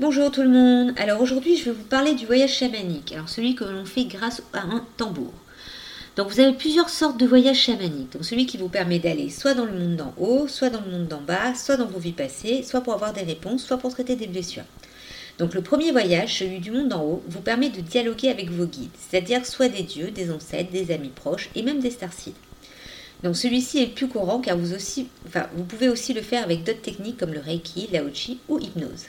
Bonjour tout le monde. Alors aujourd'hui, je vais vous parler du voyage chamanique. Alors celui que l'on fait grâce à un tambour. Donc vous avez plusieurs sortes de voyages chamaniques. Donc celui qui vous permet d'aller soit dans le monde d'en haut, soit dans le monde d'en bas, soit dans vos vies passées, soit pour avoir des réponses, soit pour traiter des blessures. Donc le premier voyage, celui du monde d'en haut, vous permet de dialoguer avec vos guides, c'est-à-dire soit des dieux, des ancêtres, des amis proches et même des starseeds. Donc celui-ci est plus courant car vous, vous pouvez aussi le faire avec d'autres techniques comme le Reiki, l'Aochi ou hypnose.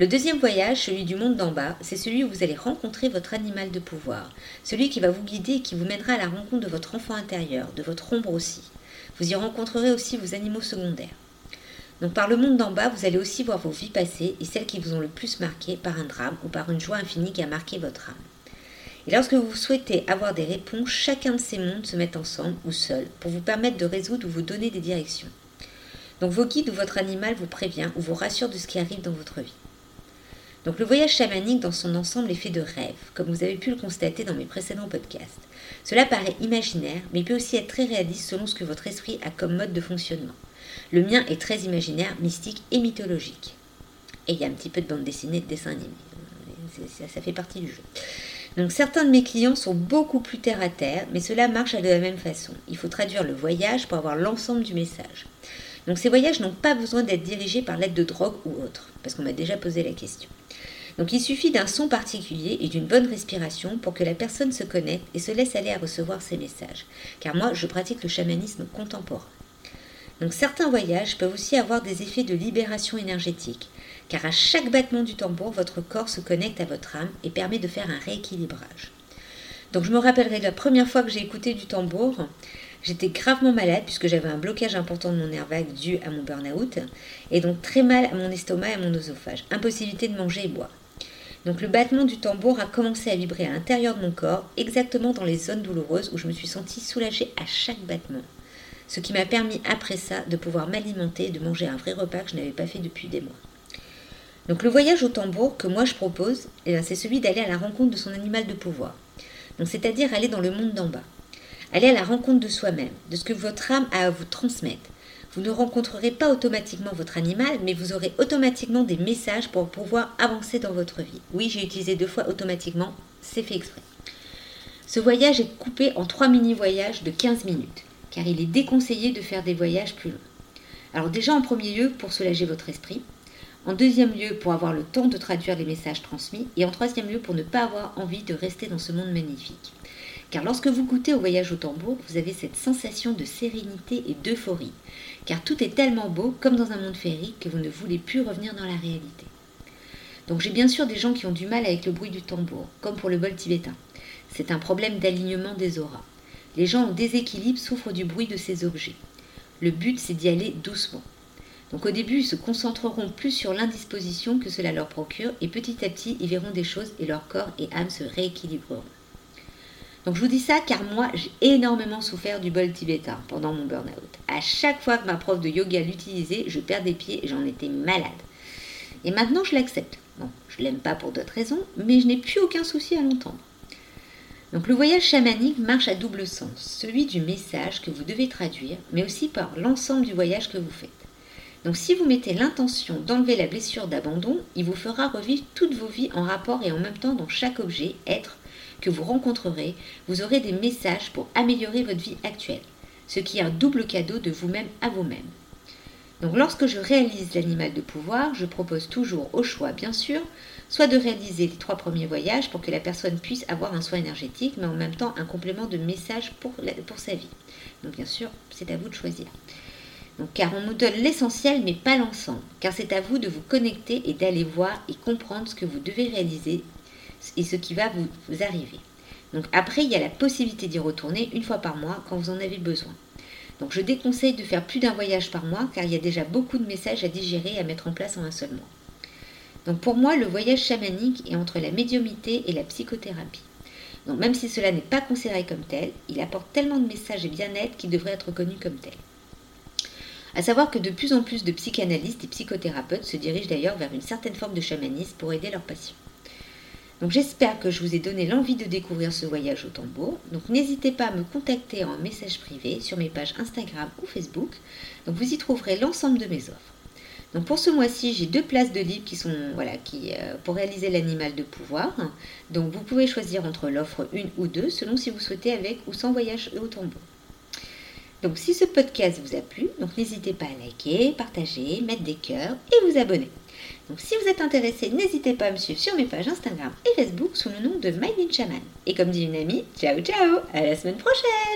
Le deuxième voyage, celui du monde d'en bas, c'est celui où vous allez rencontrer votre animal de pouvoir, celui qui va vous guider et qui vous mènera à la rencontre de votre enfant intérieur, de votre ombre aussi. Vous y rencontrerez aussi vos animaux secondaires. Donc par le monde d'en bas, vous allez aussi voir vos vies passées et celles qui vous ont le plus marqué par un drame ou par une joie infinie qui a marqué votre âme. Et lorsque vous souhaitez avoir des réponses, chacun de ces mondes se met ensemble ou seul pour vous permettre de résoudre ou vous donner des directions. Donc vos guides ou votre animal vous prévient ou vous rassure de ce qui arrive dans votre vie. Donc le voyage chamanique dans son ensemble est fait de rêves, comme vous avez pu le constater dans mes précédents podcasts. Cela paraît imaginaire, mais il peut aussi être très réaliste selon ce que votre esprit a comme mode de fonctionnement. Le mien est très imaginaire, mystique et mythologique. Et il y a un petit peu de bande dessinée, de dessin animé. Ça, ça fait partie du jeu. Donc certains de mes clients sont beaucoup plus terre à terre, mais cela marche de la même façon. Il faut traduire le voyage pour avoir l'ensemble du message. Donc ces voyages n'ont pas besoin d'être dirigés par l'aide de drogue ou autre, parce qu'on m'a déjà posé la question. Donc il suffit d'un son particulier et d'une bonne respiration pour que la personne se connecte et se laisse aller à recevoir ces messages. Car moi, je pratique le chamanisme contemporain. Donc certains voyages peuvent aussi avoir des effets de libération énergétique, car à chaque battement du tambour, votre corps se connecte à votre âme et permet de faire un rééquilibrage. Donc je me rappellerai de la première fois que j'ai écouté du tambour, j'étais gravement malade puisque j'avais un blocage important de mon nerf vague dû à mon burn-out, et donc très mal à mon estomac et à mon oesophage, impossibilité de manger et boire. Donc le battement du tambour a commencé à vibrer à l'intérieur de mon corps, exactement dans les zones douloureuses où je me suis sentie soulagée à chaque battement. Ce qui m'a permis après ça de pouvoir m'alimenter et de manger un vrai repas que je n'avais pas fait depuis des mois. Donc le voyage au tambour que moi je propose, eh c'est celui d'aller à la rencontre de son animal de pouvoir. C'est-à-dire aller dans le monde d'en bas. Aller à la rencontre de soi-même, de ce que votre âme a à vous transmettre, vous ne rencontrerez pas automatiquement votre animal, mais vous aurez automatiquement des messages pour pouvoir avancer dans votre vie. Oui, j'ai utilisé deux fois automatiquement, c'est fait exprès. Ce voyage est coupé en trois mini-voyages de 15 minutes, car il est déconseillé de faire des voyages plus longs. Alors déjà en premier lieu pour soulager votre esprit, en deuxième lieu pour avoir le temps de traduire les messages transmis, et en troisième lieu pour ne pas avoir envie de rester dans ce monde magnifique. Car lorsque vous goûtez au voyage au tambour, vous avez cette sensation de sérénité et d'euphorie. Car tout est tellement beau, comme dans un monde féerique, que vous ne voulez plus revenir dans la réalité. Donc j'ai bien sûr des gens qui ont du mal avec le bruit du tambour, comme pour le bol tibétain. C'est un problème d'alignement des auras. Les gens en déséquilibre souffrent du bruit de ces objets. Le but, c'est d'y aller doucement. Donc au début, ils se concentreront plus sur l'indisposition que cela leur procure, et petit à petit, ils verront des choses et leur corps et âme se rééquilibreront. Donc je vous dis ça car moi j'ai énormément souffert du bol tibétain pendant mon burn-out. À chaque fois que ma prof de yoga l'utilisait, je perds des pieds et j'en étais malade. Et maintenant je l'accepte. Bon, je l'aime pas pour d'autres raisons, mais je n'ai plus aucun souci à l'entendre. Donc le voyage chamanique marche à double sens, celui du message que vous devez traduire, mais aussi par l'ensemble du voyage que vous faites. Donc si vous mettez l'intention d'enlever la blessure d'abandon, il vous fera revivre toutes vos vies en rapport et en même temps dans chaque objet, être, que vous rencontrerez, vous aurez des messages pour améliorer votre vie actuelle, ce qui est un double cadeau de vous-même à vous-même. Donc lorsque je réalise l'animal de pouvoir, je propose toujours au choix, bien sûr, soit de réaliser les trois premiers voyages pour que la personne puisse avoir un soin énergétique, mais en même temps un complément de message pour, sa vie. Donc bien sûr, c'est à vous de choisir. Car on nous donne l'essentiel mais pas l'ensemble, car c'est à vous de vous connecter et d'aller voir et comprendre ce que vous devez réaliser et ce qui va vous, arriver. Donc après, il y a la possibilité d'y retourner une fois par mois quand vous en avez besoin. Donc je déconseille de faire plus d'un voyage par mois car il y a déjà beaucoup de messages à digérer et à mettre en place en un seul mois. Donc pour moi, le voyage chamanique est entre la médiumité et la psychothérapie. Donc même si cela n'est pas considéré comme tel, il apporte tellement de messages et bien-être qu'il devrait être reconnu comme tel. À savoir que de plus en plus de psychanalystes et psychothérapeutes se dirigent d'ailleurs vers une certaine forme de chamanisme pour aider leurs patients. Donc j'espère que je vous ai donné l'envie de découvrir ce voyage au tambour. Donc n'hésitez pas à me contacter en message privé sur mes pages Instagram ou Facebook. Donc vous y trouverez l'ensemble de mes offres. Pour ce mois-ci, j'ai deux places de libre qui sont voilà qui euh, pour réaliser l'animal de pouvoir. Donc vous pouvez choisir entre l'offre une ou deux selon si vous souhaitez avec ou sans voyage au tambour. Donc si ce podcast vous a plu, n'hésitez pas à liker, partager, mettre des cœurs et vous abonner. Donc si vous êtes intéressé, n'hésitez pas à me suivre sur mes pages Instagram et Facebook sous le nom de in Shaman. Et comme dit une amie, ciao ciao, à la semaine prochaine